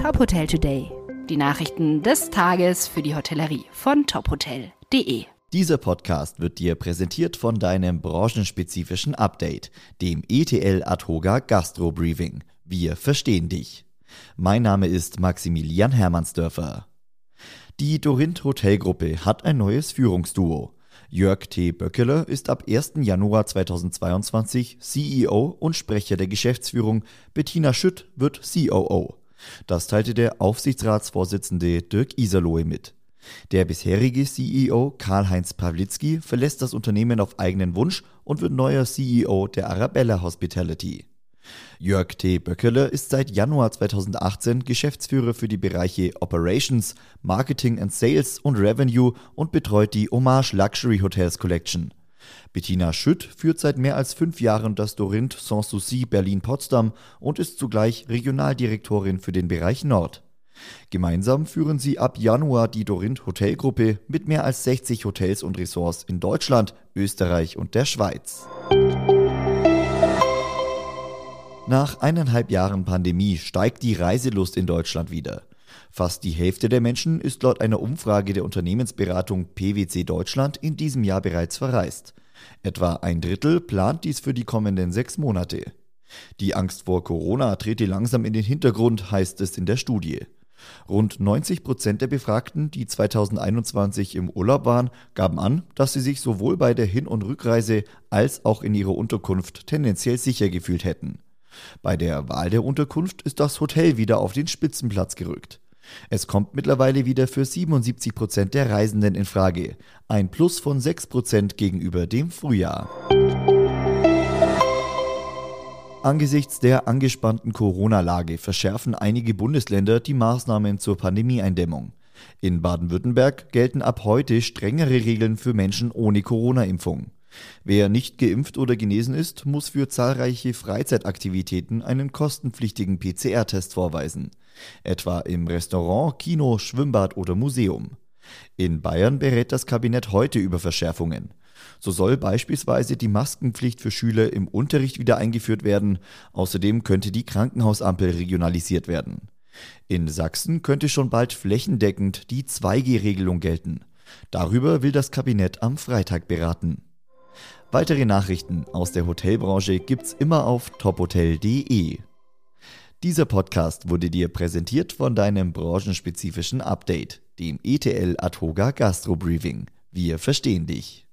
Top Hotel Today. Die Nachrichten des Tages für die Hotellerie von tophotel.de. Dieser Podcast wird dir präsentiert von deinem branchenspezifischen Update, dem ETL Adhoga Gastro Briefing. Wir verstehen dich. Mein Name ist Maximilian Hermannsdörfer. Die Dorint Hotelgruppe hat ein neues Führungsduo. Jörg T. Böckeler ist ab 1. Januar 2022 CEO und Sprecher der Geschäftsführung. Bettina Schütt wird COO. Das teilte der Aufsichtsratsvorsitzende Dirk Iserlohe mit. Der bisherige CEO Karl-Heinz Pawlitzki verlässt das Unternehmen auf eigenen Wunsch und wird neuer CEO der Arabella Hospitality. Jörg T. Böckeler ist seit Januar 2018 Geschäftsführer für die Bereiche Operations, Marketing and Sales und Revenue und betreut die Hommage Luxury Hotels Collection. Bettina Schütt führt seit mehr als fünf Jahren das Dorint Sanssouci Berlin-Potsdam und ist zugleich Regionaldirektorin für den Bereich Nord. Gemeinsam führen sie ab Januar die Dorint Hotelgruppe mit mehr als 60 Hotels und Ressorts in Deutschland, Österreich und der Schweiz. Nach eineinhalb Jahren Pandemie steigt die Reiselust in Deutschland wieder. Fast die Hälfte der Menschen ist laut einer Umfrage der Unternehmensberatung PwC Deutschland in diesem Jahr bereits verreist. Etwa ein Drittel plant dies für die kommenden sechs Monate. Die Angst vor Corona trete langsam in den Hintergrund, heißt es in der Studie. Rund 90 Prozent der Befragten, die 2021 im Urlaub waren, gaben an, dass sie sich sowohl bei der Hin- und Rückreise als auch in ihrer Unterkunft tendenziell sicher gefühlt hätten. Bei der Wahl der Unterkunft ist das Hotel wieder auf den Spitzenplatz gerückt. Es kommt mittlerweile wieder für 77 Prozent der Reisenden in Frage, ein Plus von 6 Prozent gegenüber dem Frühjahr. Angesichts der angespannten Corona-Lage verschärfen einige Bundesländer die Maßnahmen zur Pandemieeindämmung. In Baden-Württemberg gelten ab heute strengere Regeln für Menschen ohne Corona-Impfung. Wer nicht geimpft oder genesen ist, muss für zahlreiche Freizeitaktivitäten einen kostenpflichtigen PCR-Test vorweisen, etwa im Restaurant, Kino, Schwimmbad oder Museum. In Bayern berät das Kabinett heute über Verschärfungen. So soll beispielsweise die Maskenpflicht für Schüler im Unterricht wieder eingeführt werden, außerdem könnte die Krankenhausampel regionalisiert werden. In Sachsen könnte schon bald flächendeckend die 2G-Regelung gelten. Darüber will das Kabinett am Freitag beraten. Weitere Nachrichten aus der Hotelbranche gibt's immer auf tophotel.de. Dieser Podcast wurde dir präsentiert von deinem branchenspezifischen Update, dem ETL Adhoga Gastro Briefing. Wir verstehen dich.